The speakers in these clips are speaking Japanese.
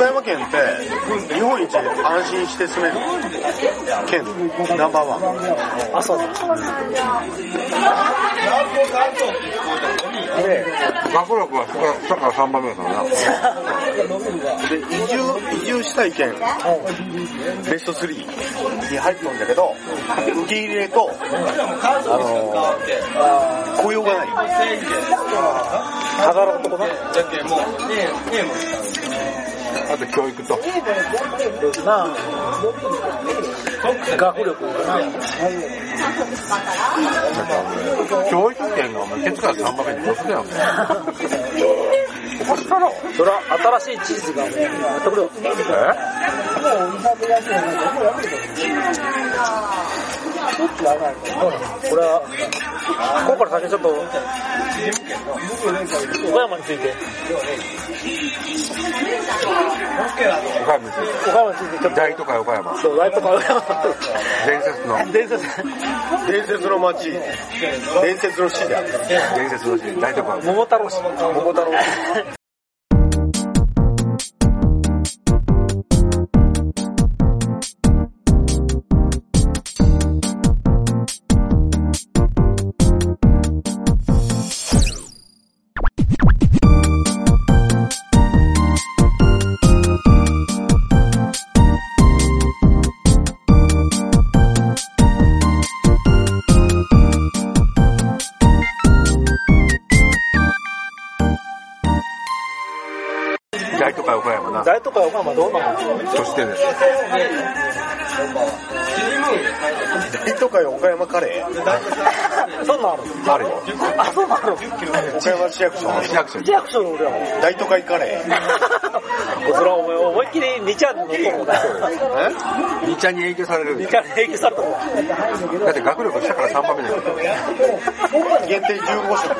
岡山県って日本一安心して住める県ナンバーワン。あ、そうだ。で、学力は下から3番目だな。で、移住、移住したい県、ベスト3に入ってるんだけど、受け入れと、あのー、雇用がない。働くとこな。あと教育と。な。学力がな。教育圏がお前、ケツから3番目にどうするやん、お前。おかしかろ。それは新しい地図が、やってくれよ。これは、ここから先ちょっと、岡山について、岡山について。岡山についてちょっと、大都会岡山。そう、ライトか岡山。伝説の、伝説、伝説の街、伝説の市である。伝説の地、大都会。桃太郎市。桃太郎。山な。大都会岡山どうなのそしてです。大都会岡山カレー？そんなんある？あるよ。あ、そうなの？岡山市役所の市役所に市。役所の俺は。大都会カレー。それはお前思いっきり2ちゃんのとこだ。え2ちゃんに影響されるん2だちゃんに影響されたもん。だって学力下から3番目だよ。限定15食。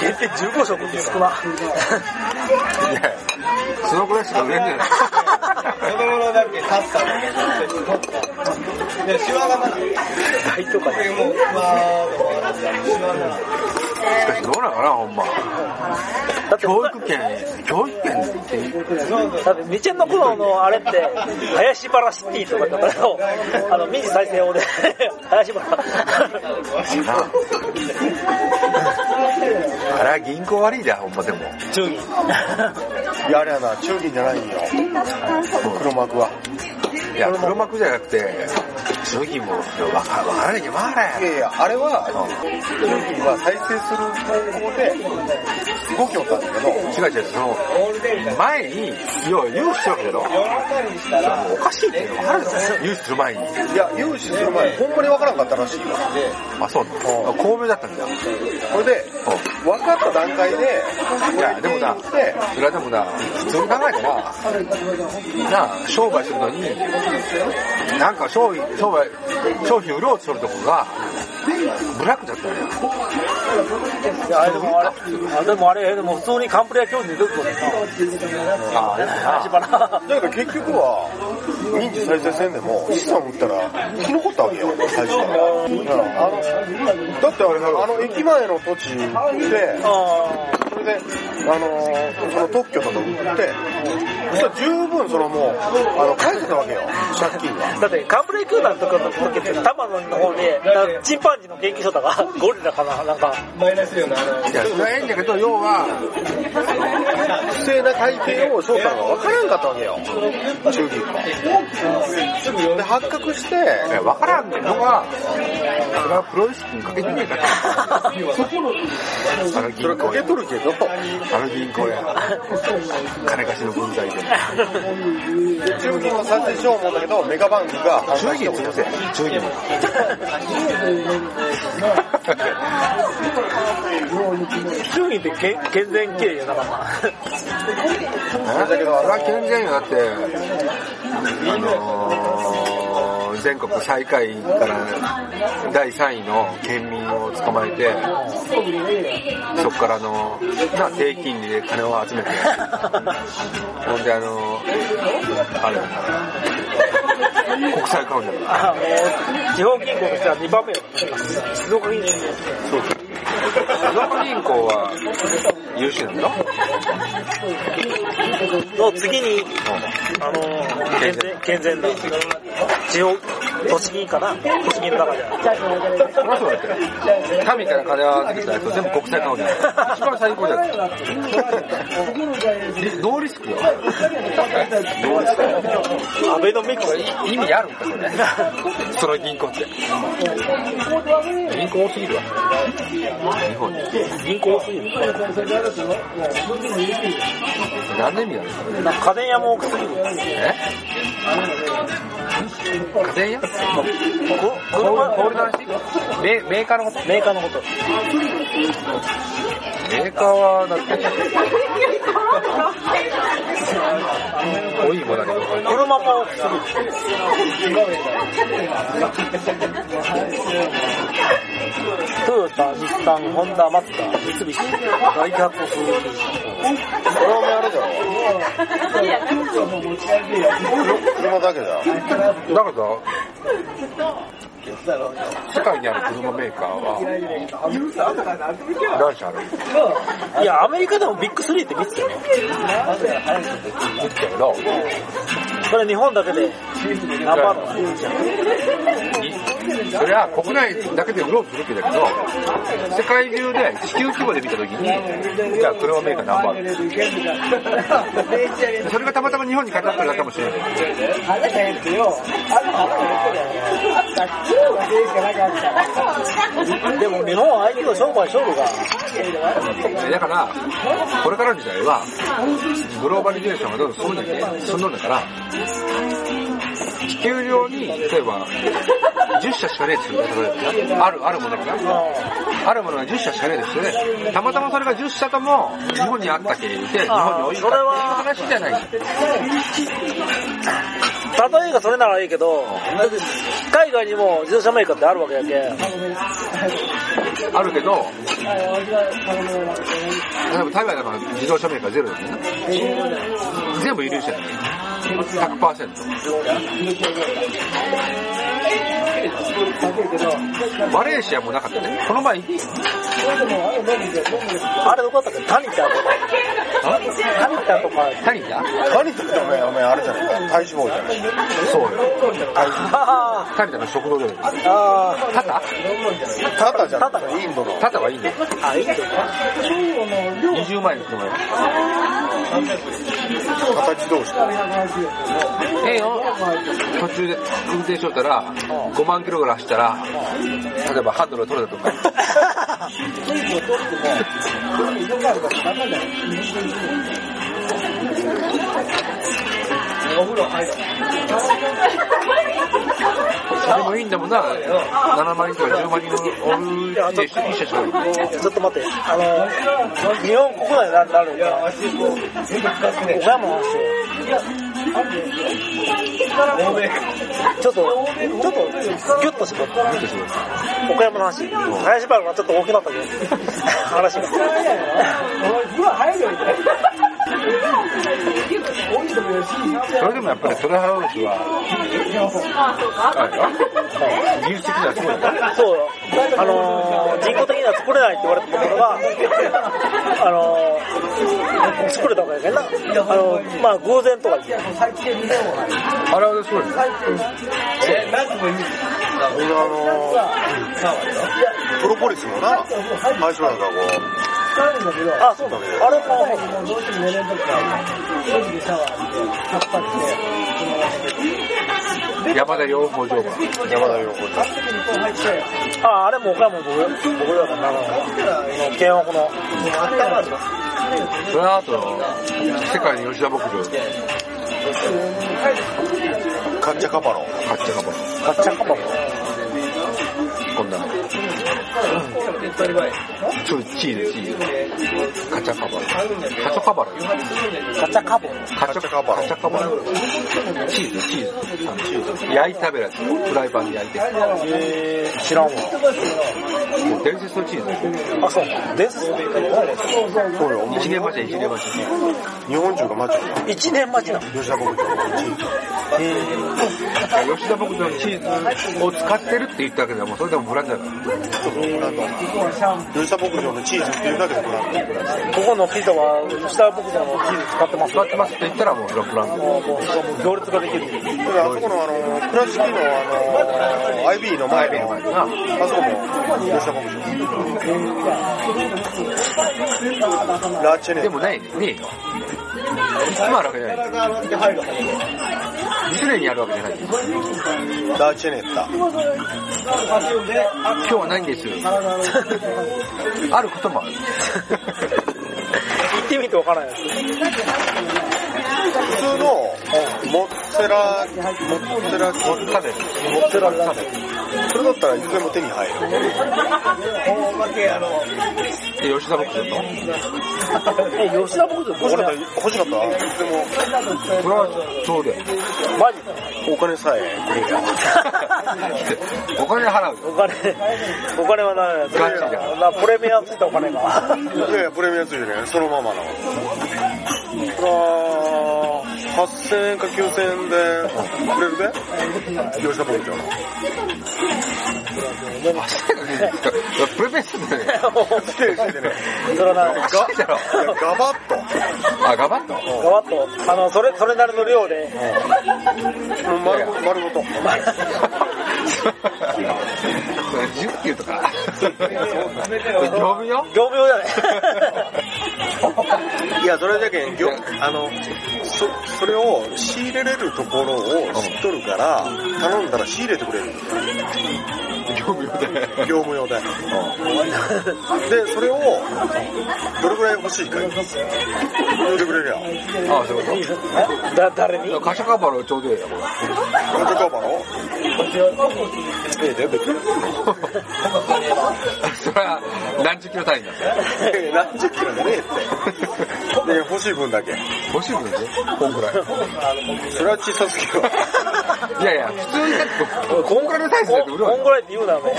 限定15食って少な。いや、そのくらいしか売れねえよ。子供のだけカッターでシワがな大都会。もうまあシワがしかしどうなのかな、ほんま。だって、教育圏、教育圏って、だって、みちゃんの頃のあれって、林原シティとかだったの、あの、民事再生法で、林原。なあれは銀行悪いだよ、ほんまでも。忠義。いや、あれやな、中銀じゃないんよ。黒幕は。いや、黒幕じゃなくて、主義も、わかわからなきゃ回れ。いやいや、あれは、中銀は再生する方向で動きよったんだけど、違う違う、その、前に、要は融資するわけだろ。いやもうおかしいっていうの分かるだろ。融資する前に。いや、融資する前にほんまにわからんかったらしいよ。あ、そうなの。巧妙だったんだよ。これで、段階で、いや、でもな、で、それはでもな、普通に考えたら、なあ、商売するのに、なんか商品、商売、商品売ろうとするとこが、ブラックだったのよ。いや、あれでもあれ、あでもあれ、でも普通にカンプレア教授に出てくるああ、でもな林原。だけど結局は、民事再生せんでも、資産売ったら生き残ったわけよ、最初から。あの、だってあれ、あの駅前の土地で、あそれで、あのーその特許とか売って、十分そのもう、あの、返せたわけよ、借金が。ーだって、カンプレア教団とかの時って、玉野の方に、なんかチンパンジーの研究所とか、ゴリラかな、なんか、マイナスよないや、それはいいんだけど、要は、不正な会計を翔太が分からんかったわけよ、中銀は。で、発覚して、いやわからんのが、それはプロ意識にかけてねえから。それ銀行や。かけ、とるけど、あの銀行や、金貸しの分際で。中銀は再生しよう思うんだけど、メガバンクが反中対して銀つせ、中銀。衆議院って健全経営やなかった。だけど、あれは健全よ。だって、あのー、全国最下位から第3位の県民を捕まえて、そこからあの、な、低金利で金を集めて、ほんであの、あれ、国債買うんだから。地方銀行としては2番目よ。静岡銀行。そうそう。静岡銀行は優秀なんだろの次に、あの、健全、健全な、地方、栃木かな都市銀の中では。そりゃそうだって。民から金を預けたやつ全部国際顔じゃない。一番最高じゃない。ノーリスクよ。アベノミクス。意味あるんか、それ。その銀行って。銀行多すぎるわ。日本に。銀行多すぎる。何年意味ある家電屋も多すぎる。え？家電屋？こ小売小売の話？メメーカーのこと？メーカーのこと。メーカーは、だって、多いもんだけど、車も多すぎる。トヨタ、日産、ホンダ、マツダ、三菱、ダイハツ、スズキ。これはあれだろ。車だけだ。だけど、世界にある車メーカーは、何社あるいや、アメリカでもビッグ3って見てたよ。見てたけど、それ日本だけで何パーだそれは国内だけで売ろうとするけど、世界中で地球規模で見たときに、じゃあ車メーカー何番それがたまたま日本にかかってるだけかもしれない。でも日本は相手の商売勝負が、だから、これからの時代は、グローバリゼーションがどんどん進んでて、進んどんだから、地球上に、例えば、10社しかねえって言う例えばある、あるものがね、あるものが10社しかねえですよね。たまたまそれが10社とも日本にあったけて、日本に置いたっていう話じゃない。例えがそれならいいけど、海外にも自動車メーカーってあるわけやけ？あるけど、例えば台湾なんか自動車メーカーゼロだよね。全部輸入してる100%。マレーシアもなかったね。この前、あれどこだったっけタニタとか。タニタとか。タニタ何って言ってお前、お前あれじゃない。体脂肪じゃない。そうよ。タニタの食堂じゃない。あタタタタじゃない。インドの。タタはいいね。ー、あ、いいんだよ。20万円の車よ。タタ自動車。ええよ。途中で運転しとったら、5万キロぐらい走ったら、例えばハンドルが取れたとか、それもいいんだもんな。7万人とか10万人おるうちで一社しかない。ちょっと待って、あの、日本国内になるのか、岡山の話ちょっと、ちょっと、ギュッと絞って、岡山の話。林原がちょっと大きなったけど、話が。それでもやっぱりトレハロースは、技術的にはすごいね。そうよ。あのー、人工的には作れないって言われてたものが、あのー、作れたわけやけんな。あのー、まあ偶然とか言って。あれはすごいね。俺あのー、プロポリスもな、林原がこあ、そうだね。あれも、山田養蜂場が。う、山田陽子ちゃん。あ、あれも岡山の僕、僕らから長野の、県北の、その後、世界の吉田牧場、カッチャカパロ。カッチャカバガッチャカバこんなの。そう、チーズ、チーズ。カチャカバカチャカバラよ。ガチャカボ。カチャカバラ。カチャカバラ。チーズ、チーズ。焼いて食べるやつ。フライパンで焼いて。えー、知らんわ。もう伝説のチーズ。あ、そう。伝説そうよ、一年待ち、一年待ち。日本中が待ち。一年待ちな。吉田牧場。吉田牧場のチーズ。を使ってるって言ったわけども、それでもブランドだから。ブランド。吉田牧場のチーズっていうだけでブランド。ここのピザは、下牧場のチーズ使ってます？使ってますって言ったらもうブランド。もう、もう、行列ができる。だからあそこのあの、倉敷のあの、IB の前の、あそこも吉田牧場。ラチェネでもないね、ねえよ。今あるわけじゃない。常にあるわけじゃない。ラチェネッタ。今日はないんです。あることもある。行ってみてわからないです。普通のモッツェラ、モッツェラモッカデモッツェラカデそれだったらいつでも手に入る。で吉田牧場とえ、吉田牧場欲しかった、欲しかった？いつでも、それはそうだよ。マジ？お金さえくれりゃ。お金払うよ。お金、お金はない。ガチじゃなプレミアついたお金が。いやいや、プレミアついてね、そのままの。あ8000円か9000円でくれるべ吉田牧場の。プレペスだね。つけて。それはな、おかしいだろ。いやガバッと。あ、ガバッと？ガバッと、あの、それ、それなりの量で、もう丸ご丸ごと。それ10級とか。業務よ業務用じゃない。いや、それだけ、あの、そ、それを仕入れれるところを知っとるから、頼んだら仕入れてくれる。業務用で。業務用で。で、それを、どれぐらい欲しいか言ってくれりゃ。ああ、そういうこだ、誰に？と。カシャカバロちょうどいいよ、これ。カジカバロ？ええで、別に。それは何十キロ単位なんだよ。え え何十キロじゃねえって。ね 欲しい分だけ。欲しい分でこんぐらい。それは小さすぎるわ。いやいや、普通にだって、こんぐらいのサイズだって売るわよ。こんぐらいって言うな、お前。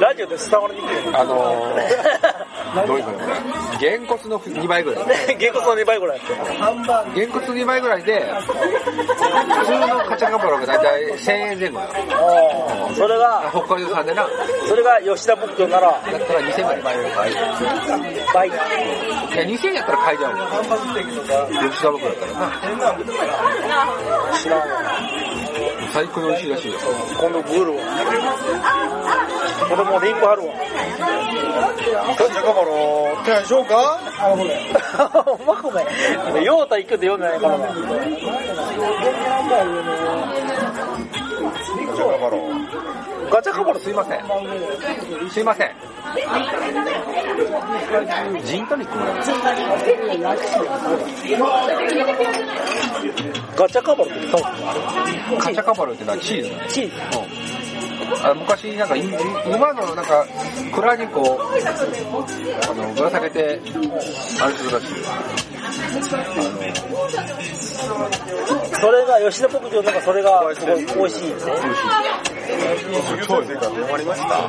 ラジオで伝わりにくいよ。あのー、どういうのこれ。原骨の2倍ぐらい。原骨の2倍ぐらいやって。原骨2倍ぐらいで、普通のカチャカバロがだいたい1000円前後よ。ああそれが、北海道産でな、だっそれが吉田牧場なら、たら2000円ぐらい買える。倍。いや、2000円やったら買いじゃん。吉田僕だったらな。知らんわ。最高に美味しいらしいよ。今度グールわ。これもうリンク貼るわ。カジカバロ手配しようか？お前ごめん。ヨータ行くで読んでないからな。ガチャカバロすいません。すいません。ジントニックもらいガチャカバロって言ったの？カチャカバロってのはチーズだね。チーズ。あ昔なんかい馬のなんか蔵にこうあのぶら下げてあれするらしいよそれが、吉田牧場なんかそれがすごい美味しいね。卒業生から終わりました。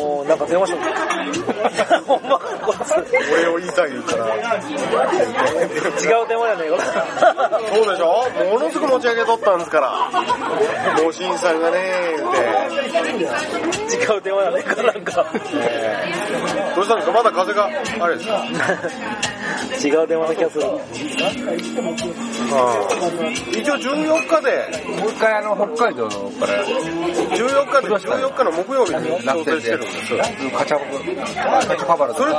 もう、なんか電話しよう。ほんま、俺を言いたいから。違う電話やねんか。そうでしょ？ものすごく持ち上げとったんですから。もう審査がねーって。違う電話やねんか、なんか。どうしたんですか？まだ風が、あれですか？違う電話の気がする。一応14日で、もう一回あの北海道から。14日で、14日の木曜日に調整してる。んで。す。カチャカチャカバロそれと、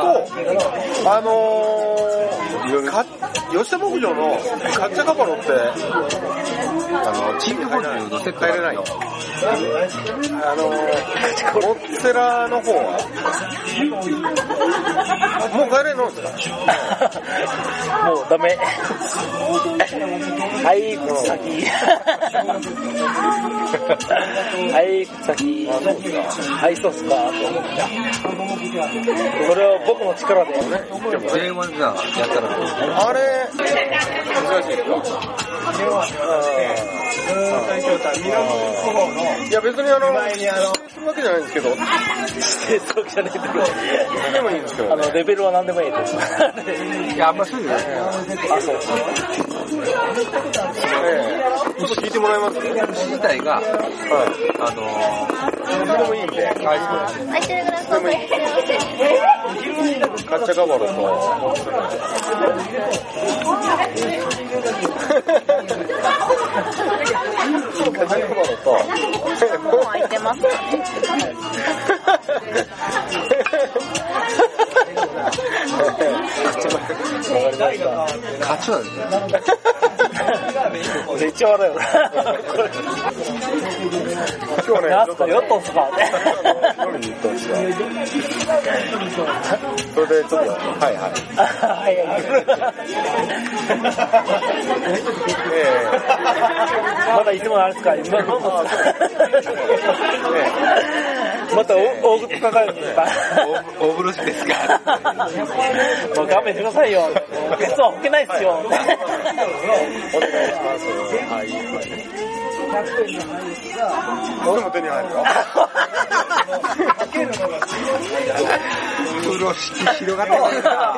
あのー、か吉田牧場のカッチャカバロって、あのチーズフォンデュのセット帰れない。あのー、モッツェラの方は、もう帰れんのですか？もうダメ。はい、口先。はい、口先。はい、そうっすか。それを僕の力で。電話じゃやったらあれ、難しいですか？いや別にあの、指定するわけじゃないんですけど、い指定するわけじゃないんだけど。つでもいいんですけど。あの、レベルは何でもいいです。いやあんまそういうのねあ、そう。ええちょっと聞いてもらえます牛自体があの何でもいいんで、空いてるグラスをお借りしてよろしいですカッチャカバロと、カッチャカバロと、もう空いてます勝ちだね。めっちゃ笑うよ。今日ね、なんすか、ヨットっすかに行ったんですよ。それでちょっと、はいはい。はいえまだいつものあれですか、今また大口かかるんですか？大風呂敷ですか？もう勘弁してくださいよ。ゲストは吹けないっすよ。えお願いします。はい。俺も手に入るよ。するのがんい。風呂敷広がってくるな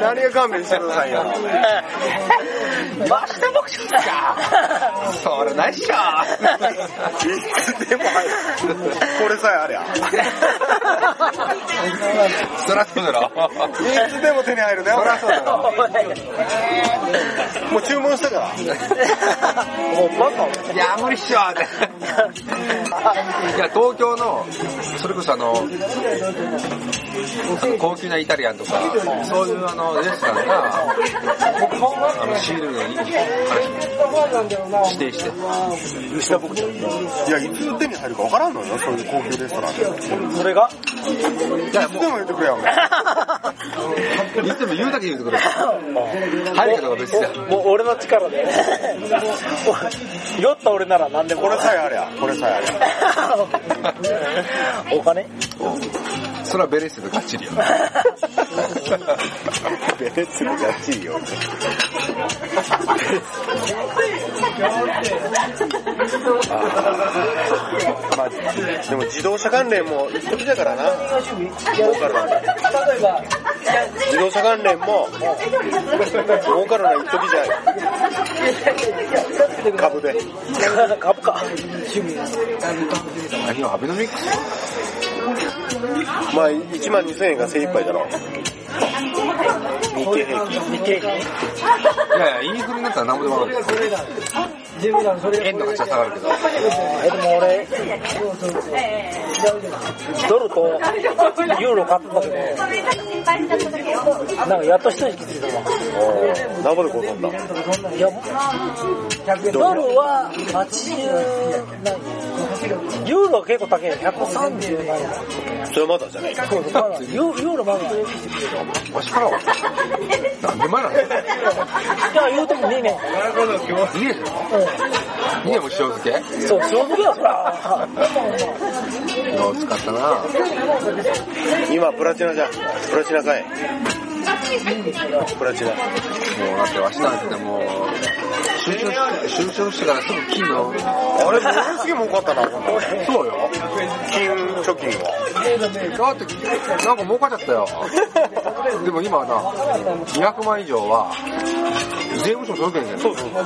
何が勘弁してくださいよ。マシタ牧場かそれないっしょいつでも入る。これさえありゃ。そらそうだろいつでも手に入るね。そりゃそうだろ。もう注文したから。もうバカいや無理っしょっていや東京のそれこそあのあの高級なイタリアンとかそういうあのレストランがあの仕入れるのに話指定していや、いつ手に入るかわからんのよ、そういう高級レストランで。いそれが？いつでも言ってくれよ。う言っても言うだけ言うてくれ入るかどうか別じゃんもう俺の力で。酔った俺なら何でも。これさえありゃ、これさえありゃ。お金？それはベレスでがっちりよベレッツのガチいよ。まあ、でも自動車関連も一時だからな。儲かるな自動車関連も儲かるのは一時じゃん。株で。株か。何よアベノミクス？まあ、1万2000円が精一杯だろ。日経平均。日経平いやいやインフレになったら何もでも上がる円の価値は下がるけどえ、でも俺、ドルとユーロ買ってたけど、なんかやっと一息ついたわ。おー何ぼでこう飛んだいや、ドルは80何ユーロは結構高い。130何円。それまだじゃないそうそう、まだユーユーロまだ。いわしからは何年前なのや、言うても2年。2年じゃん2年も塩漬けそう、正直や、そら。よう使ったな今プラチナじゃん。プラチナかい。プラチナ。もうだってわしなんてもう集中して集中してからすぐ金のあれ、ものすげえ儲かったな、こんなのそうよ金貯金は。だってなんか儲かっちゃったよでも今はな200万以上は税務署届けんねんそうそうそ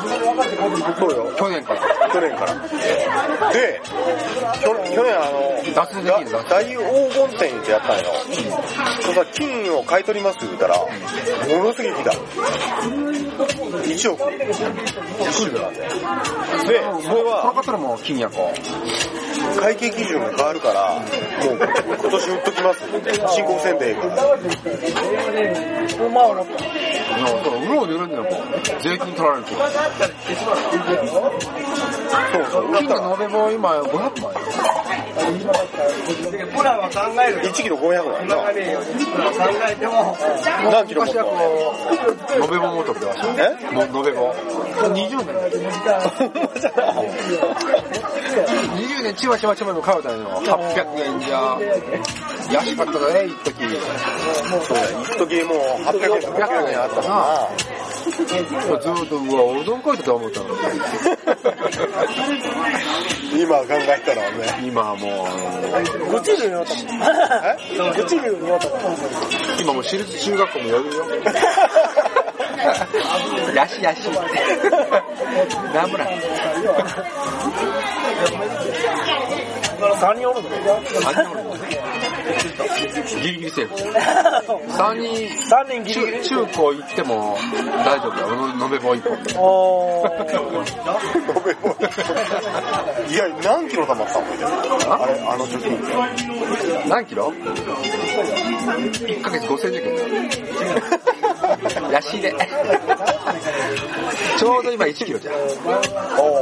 うよ。去年から去年から。で、去去年あの、脱税できる大黄金店ってやったんよ。そしたら金を買い取りますって言うたら、ものすげえ来た。1億。来るよで、それこのは方らも金やこ会計基準が変わるから、もう今年売っときますって。申告せんでええから。まあ、思っいやそうろうろるんだよもう税金取られるとそうそう。金が延べも今500万よプラは考える1キロ500万やな。プラ考えても、何キロ昔はこう延べ棒持っとってわしえの延べ棒20年20年ちまちまちまでも買うたんよ800円じゃ安かっただね一時そうだよ。一時もう800円とか900円あったもんな。ずーっとうわうどん買いてた思ったの今考えたらね。今はもうあのた。愚痴るになったもん。愚痴るようになったもん。今もう私立中学校もやるよ ヤシヤシ。なんもない。3人おるの？3人おるのギリギリセーフ。3人、3人ギリギリ中中高行っても大丈夫だよ。のべも一本。おー飲めもいや、何キロ溜まったの？あれ、あの貯金。何キロ ?1 ヶ月5000円だけど。ヤシで。ちょうど今1キロじゃん。あ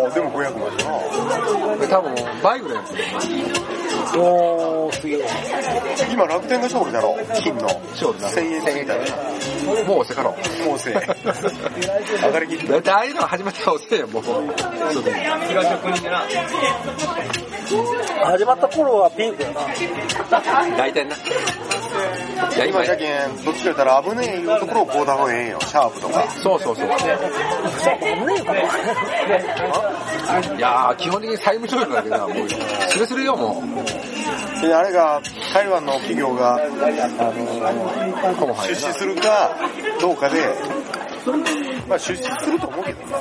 あ、でも500万だな。で多分倍ぐらいやってる。おーすげえ今楽天が勝利だろ金の。勝利な1000円みたいな。もうおせかろ。もう1000円。上がりき。だってああいうのが始まったらおせよ、もう。な。始まった頃はピンクやな大体な。いや、今今、じゃけん、どっちか言ったら危ねえいうところをこうだ方がええんよ。シャープとか。そうそうそう。いやー、基本的に債務処理だけどな、もう、すれすれよ、もう。で、あれが、台湾の企業が、あの、出資するか、どうかで、まあ出資すると思うけどな。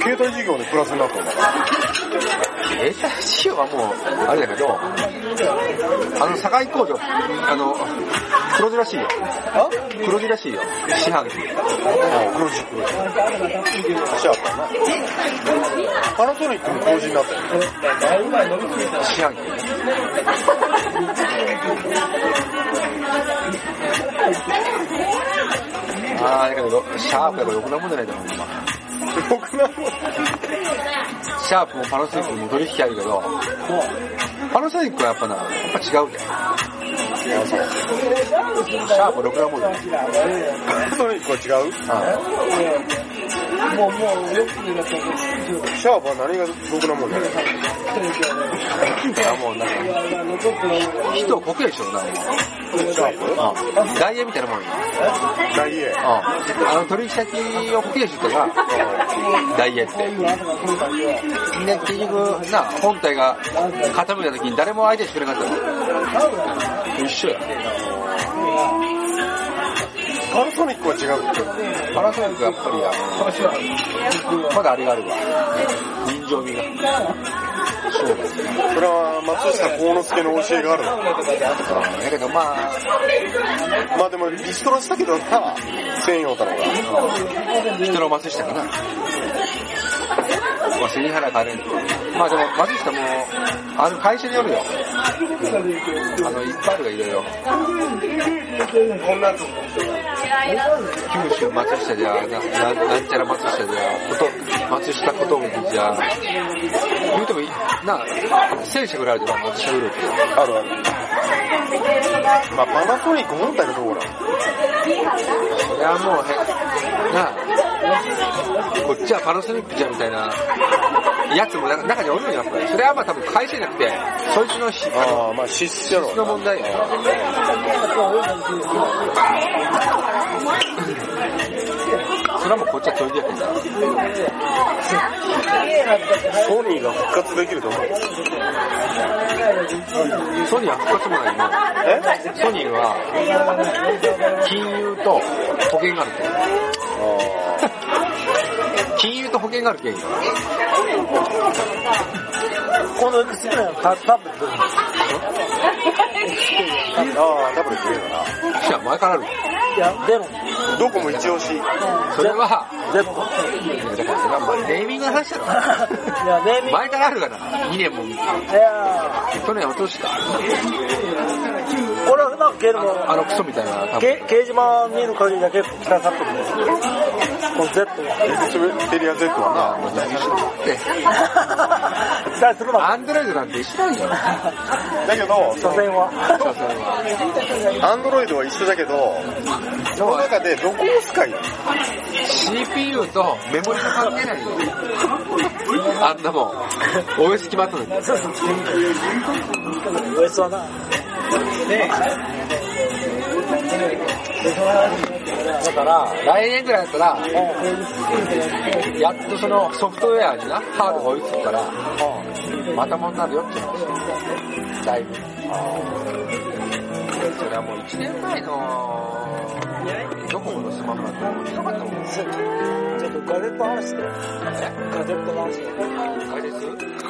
携帯事業でプラスになったんだから。携帯事業はもう、あれだけど、あの、堺工場、あの、黒字らしいよ。黒字らしいよ。四半期。黒字黒字。シャープやな。パナソニックも黒字になったよ。四半期。あー、だけど、シャープやからろくなもんじゃないだろ、ほんま。ろくなもん。シャープもパナソニックも取引あるけど、パナソニックはやっぱな、やっぱ違うじゃん。シャープろくなもんじゃない。パナソニックは違う？もう、もうシャープは何がろくなもんだよ。いやもうなんか、人をこけでしょ、なんか。シャープダイヤみたいなもんよ。ダイエ。あの取引先をこける人が、ダイヤって。で、結局、な、本体が傾いた時に誰も相手してくれなかったの。一緒や。パナソニックは違う。パナソニックはやっぱり、あの、まだあれがあるわ。人情味が。そうだね。それは松下幸之助の教えがあるの。だけどまあ、まあでもリストラしたけどさ、専用たのが。人の松下かな。まあ、背原変えるまあでも、松下も、あの会社によるよ。あの、いっぱいあるがいろいろ。こんなやつも。九州松下じゃ、な、ななんちゃら松下じゃ、こと、松下ことぶじゃ、言うてもいい、な、戦車ぐらいあるじゃん、松下グループ。あるある。まあパナソニック本体のところなの。それはもうへ、なあ、こっちはパナソニックじゃみたいな、やつも中中におるんやっぱり。それはまあ多分会社じゃなくて、そいつのし、あの、ああ、まあ資質やろ質。の問題や。それはもうこっちは取りやけどな。ソニーが復活できると思う。ソニーは復活もないの。え？ソニーは、金融と保険があるけん。金融と保険があるけんよ。このぐらいのタタブレットああ、タブレットいいよな。いや、前からある。いや、でも、どこも一押し。それは、でも、ネーミングの話だろ。いや、ネーミング、前からあるがな。2年も、いや、去年落とした？これはなんかゲームあのクソみたいな、多分。け掲示板見る限りだけ北さってるんですこの Z が。テリア Z はもう何して期待するな。アンドロイドなんて一緒なんよ。な。だけど、所詮は。アンドロイドは一緒だけど、その中でどこを使い。なの CPU とメモリが関係ないよ。あんなもん。OS 決まったのに。そうそう。OS はな。だから、来年ぐらいだったら、やっとそのソフトウェアにな、ハードが追いつくから、またもんになるよって話。だいぶ。それはもう1年前のドコモの島村って面白かったもん。ちょっとガジェットの話して。ガジェットの話。あれです